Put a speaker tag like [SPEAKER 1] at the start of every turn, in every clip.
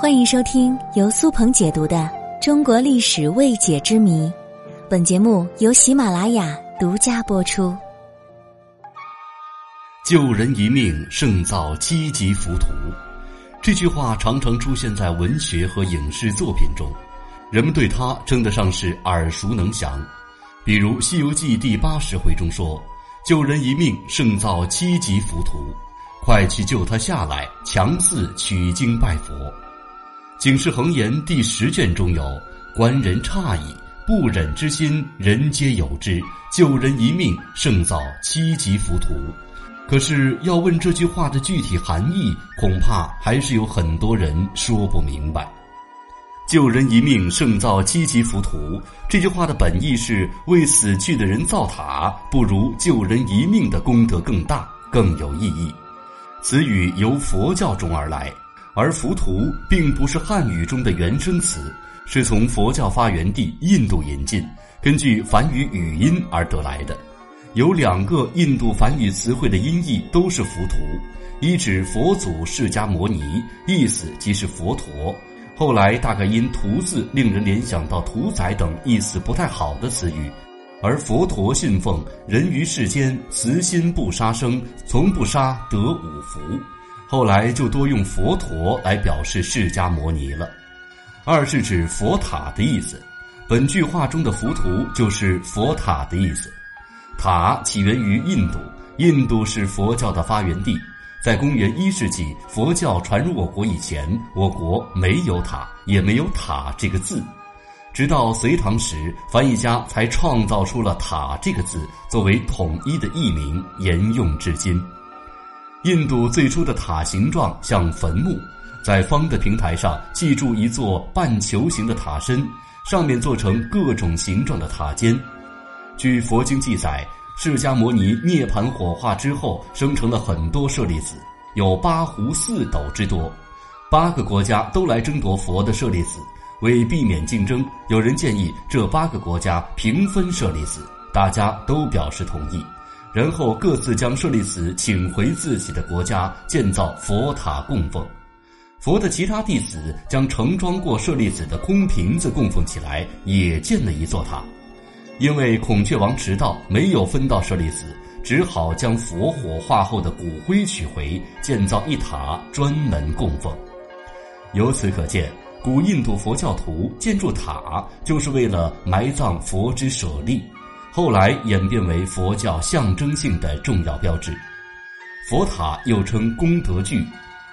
[SPEAKER 1] 欢迎收听由苏鹏解读的《中国历史未解之谜》，本节目由喜马拉雅独家播出。
[SPEAKER 2] 救人一命胜造七级浮屠，这句话常常出现在文学和影视作品中，人们对它称得上是耳熟能详。比如《西游记》第八十回中说：“救人一命胜造七级浮屠，快去救他下来，强似取经拜佛。”《警世恒言》第十卷中有“观人诧异，不忍之心，人皆有之。救人一命，胜造七级浮屠。”可是要问这句话的具体含义，恐怕还是有很多人说不明白。“救人一命，胜造七级浮屠。”这句话的本意是为死去的人造塔，不如救人一命的功德更大、更有意义。此语由佛教中而来。而浮屠并不是汉语中的原生词，是从佛教发源地印度引进，根据梵语语音而得来的。有两个印度梵语词汇的音译都是浮屠，一指佛祖释迦摩尼，意思即是佛陀。后来大概因“屠”字令人联想到屠宰等意思不太好的词语，而佛陀信奉人于世间慈心不杀生，从不杀得五福。后来就多用佛陀来表示释迦摩尼了。二是指佛塔的意思，本句话中的浮屠就是佛塔的意思。塔起源于印度，印度是佛教的发源地。在公元一世纪佛教传入我国以前，我国没有塔，也没有塔这个字。直到隋唐时，翻译家才创造出了塔这个字，作为统一的译名，沿用至今。印度最初的塔形状像坟墓，在方的平台上砌筑一座半球形的塔身，上面做成各种形状的塔尖。据佛经记载，释迦摩尼涅盘火化之后，生成了很多舍利子，有八湖四斗之多。八个国家都来争夺佛的舍利子，为避免竞争，有人建议这八个国家平分舍利子，大家都表示同意。然后各自将舍利子请回自己的国家，建造佛塔供奉。佛的其他弟子将盛装过舍利子的空瓶子供奉起来，也建了一座塔。因为孔雀王迟到，没有分到舍利子，只好将佛火化后的骨灰取回，建造一塔专门供奉。由此可见，古印度佛教徒建筑塔就是为了埋葬佛之舍利。后来演变为佛教象征性的重要标志，佛塔又称功德具。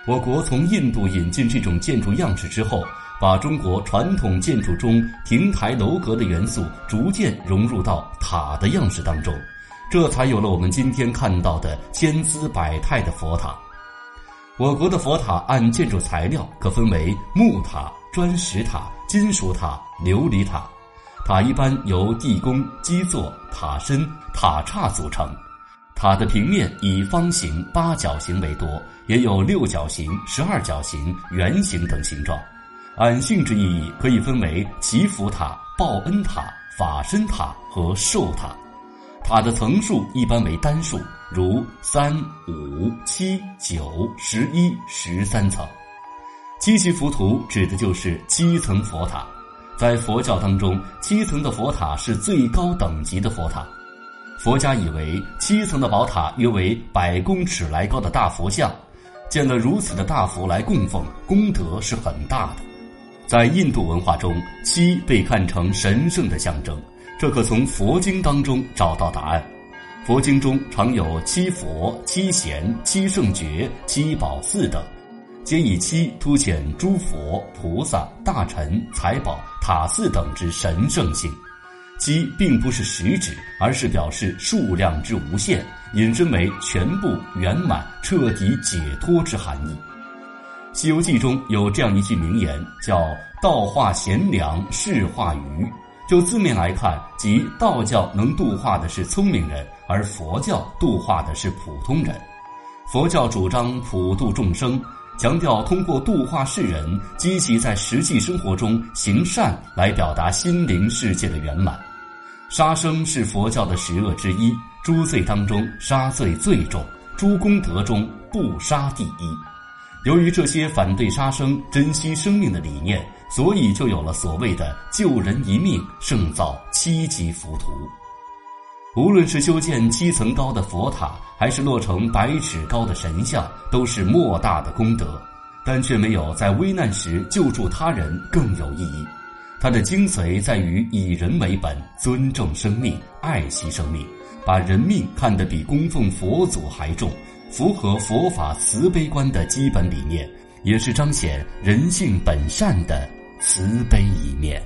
[SPEAKER 2] 我国从印度引进这种建筑样式之后，把中国传统建筑中亭台楼阁的元素逐渐融入到塔的样式当中，这才有了我们今天看到的千姿百态的佛塔。我国的佛塔按建筑材料可分为木塔、砖石塔、金属塔、琉璃塔。塔一般由地宫、基座、塔身、塔刹组成，塔的平面以方形、八角形为多，也有六角形、十二角形、圆形等形状。按性质意义，可以分为祈福塔、报恩塔、法身塔和寿塔。塔的层数一般为单数，如三、五、七、九、十一、十三层。七级浮屠指的就是七层佛塔。在佛教当中，七层的佛塔是最高等级的佛塔。佛家以为七层的宝塔约为百公尺来高的大佛像，建了如此的大佛来供奉，功德是很大的。在印度文化中，七被看成神圣的象征，这可从佛经当中找到答案。佛经中常有七佛、七贤、七圣觉、七宝寺等。皆以七凸显诸佛、菩萨、大臣、财宝、塔寺等之神圣性。七并不是实指，而是表示数量之无限，引申为全部、圆满、彻底解脱之含义。《西游记》中有这样一句名言，叫“道化贤良，世化愚”。就字面来看，即道教能度化的是聪明人，而佛教度化的是普通人。佛教主张普度众生。强调通过度化世人，积极在实际生活中行善，来表达心灵世界的圆满。杀生是佛教的十恶之一，诸罪当中杀罪最重，诸功德中不杀第一。由于这些反对杀生、珍惜生命的理念，所以就有了所谓的“救人一命胜造七级浮屠”。无论是修建七层高的佛塔，还是落成百尺高的神像，都是莫大的功德，但却没有在危难时救助他人更有意义。它的精髓在于以人为本，尊重生命，爱惜生命，把人命看得比供奉佛祖还重，符合佛法慈悲观的基本理念，也是彰显人性本善的慈悲一面。